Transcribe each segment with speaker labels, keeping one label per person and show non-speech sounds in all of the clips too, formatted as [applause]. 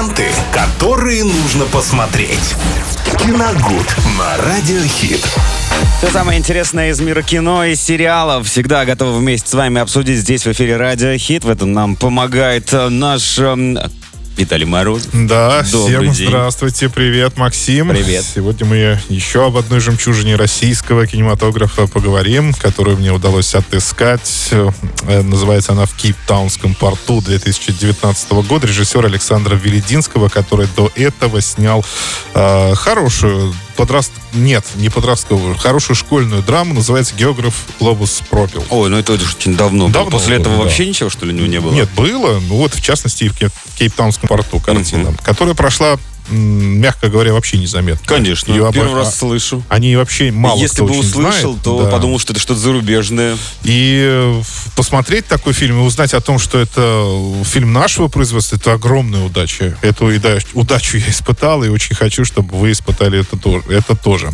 Speaker 1: Ленты, которые нужно посмотреть. Киногуд на Радиохит.
Speaker 2: Все самое интересное из мира кино и сериалов всегда готовы вместе с вами обсудить здесь в эфире Радио Хит. В этом нам помогает э, наш эм, Виталий Мороз.
Speaker 3: Да,
Speaker 2: Добрый
Speaker 3: всем
Speaker 2: день.
Speaker 3: здравствуйте, привет, Максим.
Speaker 2: Привет.
Speaker 3: Сегодня мы еще об одной жемчужине российского кинематографа поговорим, которую мне удалось отыскать. Э, Называется она «В Кейптаунском порту» 2019 года. Режиссер Александра Велединского, который до этого снял э, хорошую подраст... Нет, не подростковую, хорошую школьную драму, называется «Географ Глобус пропил».
Speaker 2: Ой, ну это уже очень давно. было.
Speaker 3: Давно
Speaker 2: После
Speaker 3: было,
Speaker 2: этого
Speaker 3: да.
Speaker 2: вообще ничего, что ли, у него не было?
Speaker 3: Нет, было. Ну вот, в частности, и в Кей- Кейптаунском порту картина, которая прошла, мягко говоря, вообще незаметно.
Speaker 2: Конечно,
Speaker 3: Её
Speaker 2: первый
Speaker 3: обо-
Speaker 2: раз слышу.
Speaker 3: Они вообще мало
Speaker 2: Если бы услышал,
Speaker 3: знает.
Speaker 2: то
Speaker 3: Да.
Speaker 2: подумал, что это что-то зарубежное.
Speaker 3: И э, посмотреть такой фильм и узнать о том, что это фильм нашего производства, это огромная удача. Эту уда- удачу я испытал, и очень хочу, чтобы вы испытали это, то- это тоже.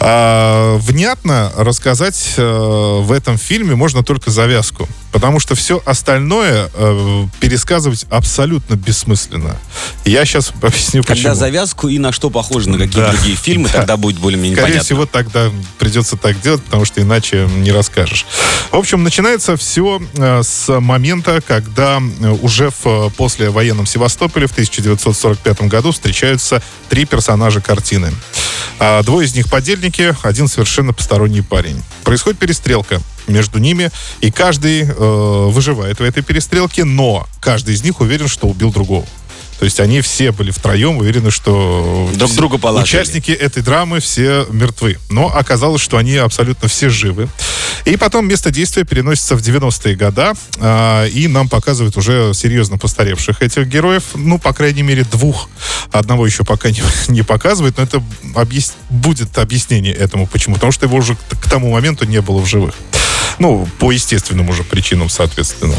Speaker 3: А, внятно рассказать э, в этом фильме можно только завязку, потому что все остальное э, пересказывать абсолютно бессмысленно. Я сейчас объясню,
Speaker 2: Когда
Speaker 3: почему.
Speaker 2: завязку и на что похоже, на какие
Speaker 3: Да.
Speaker 2: другие [laughs] фильмы,
Speaker 3: Да.
Speaker 2: тогда будет более-менее
Speaker 3: Скорее
Speaker 2: понятно.
Speaker 3: всего, тогда придется так делать, потому что иначе не расскажешь. В общем, начинается все э, с момента, когда э, уже в э, послевоенном Севастополе в 1945 году встречаются три персонажа картины. А, Двое из них подельники, один совершенно посторонний парень. Происходит перестрелка между ними, и каждый э, выживает в этой перестрелке, но каждый из них уверен, что убил другого. То есть они все были втроем уверены, что
Speaker 2: Друг друга положили.
Speaker 3: участники этой драмы все мертвы. Но оказалось, что они абсолютно все живы. И потом место действия переносится в 90-е года, а, и нам показывают уже серьезно постаревших этих героев. Ну, по крайней мере, двух. Одного еще пока [laughs] не, не показывают, но это объяс- будет объяснение этому. Почему? Потому что его уже к тому моменту не было в живых. Ну, по естественным уже причинам, соответственно.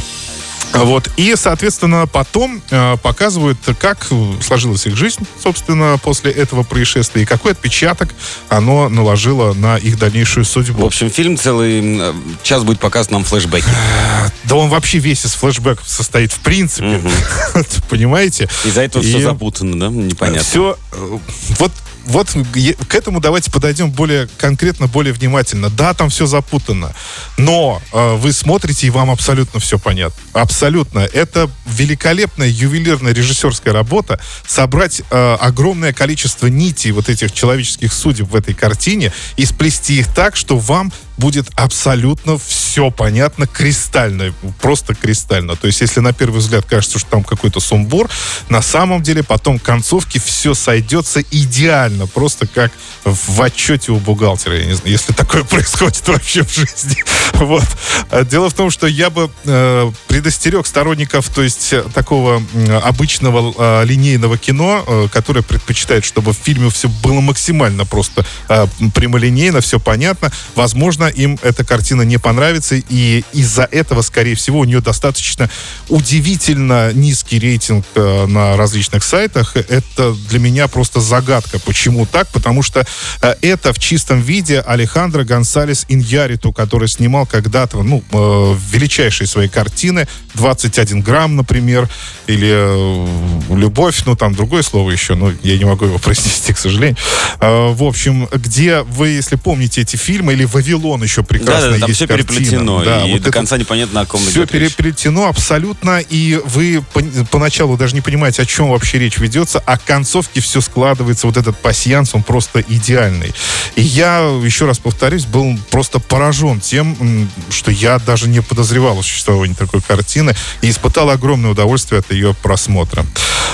Speaker 3: Вот. И, соответственно, потом э, показывают, как сложилась их жизнь, собственно, после этого происшествия, и какой отпечаток оно наложило на их дальнейшую
Speaker 2: В
Speaker 3: судьбу.
Speaker 2: общем, фильм целый час будет показан нам флешбеки. [sighs]
Speaker 3: Да он вообще весь из флешбеков состоит, в принципе. [laughs] Понимаете?
Speaker 2: Из-за этого
Speaker 3: И
Speaker 2: все запутано, да? Непонятно.
Speaker 3: Все, э, вот, вот к этому давайте подойдем более конкретно, более внимательно. Да, там все запутано, но э, вы смотрите, и вам абсолютно все понятно. Абсолютно. Это великолепная ювелирная режиссерская работа. Собрать э, огромное количество нитей вот этих человеческих судеб в этой картине и сплести их так, что вам будет абсолютно все понятно, кристально, просто кристально. То есть, если на первый взгляд кажется, что там какой-то сумбур, на самом деле потом к концовке все сойдется идеально, просто как в отчете у бухгалтера, я не знаю, если такое [laughs] происходит вообще в жизни. [laughs] Вот. А Дело в том, что я бы э, предостерег сторонников, то есть э, такого м, обычного э, линейного кино, э, которое предпочитает, чтобы в фильме все было максимально просто э, прямолинейно, все понятно. Возможно, им эта картина не понравится, и из-за этого, скорее всего, у нее достаточно удивительно низкий рейтинг э, на различных сайтах. Это для меня просто загадка. Почему так? Потому что э, это в чистом виде Алехандро Гонсалес Иньяриту, который снимал когда-то, ну, э, величайшие свои картины, 21 грамм, например, или э, «Любовь», ну, там другое слово еще, но я не могу его [laughs] произнести, к сожалению. Э, в общем, где вы, если помните эти фильмы, или «Вавилон» еще прекрасно
Speaker 2: Да, да, там
Speaker 3: есть
Speaker 2: все
Speaker 3: картина.
Speaker 2: переплетено,
Speaker 3: Да,
Speaker 2: и
Speaker 3: вот
Speaker 2: до конца непонятно, о ком
Speaker 3: все
Speaker 2: идет речь.
Speaker 3: переплетено абсолютно, и вы пон- поначалу даже не понимаете, о чем вообще речь ведется, а к концовке все складывается, вот этот пассианс, он просто идеальный. И я, еще раз повторюсь, был просто поражен тем, что я даже не подозревал о существовании такой картины, и испытал огромное удовольствие от ее просмотра.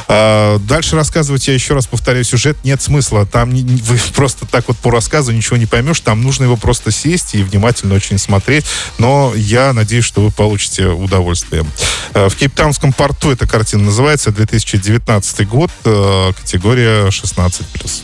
Speaker 3: А, Дальше рассказывать, я еще раз повторяю, сюжет нет смысла. Там не- вы просто так вот по рассказу ничего не поймешь. Там нужно его просто сесть и внимательно очень смотреть. Но я надеюсь, что вы получите удовольствие. Э, В Кейптаунском порту эта картина называется 2019 год, э, категория 16+.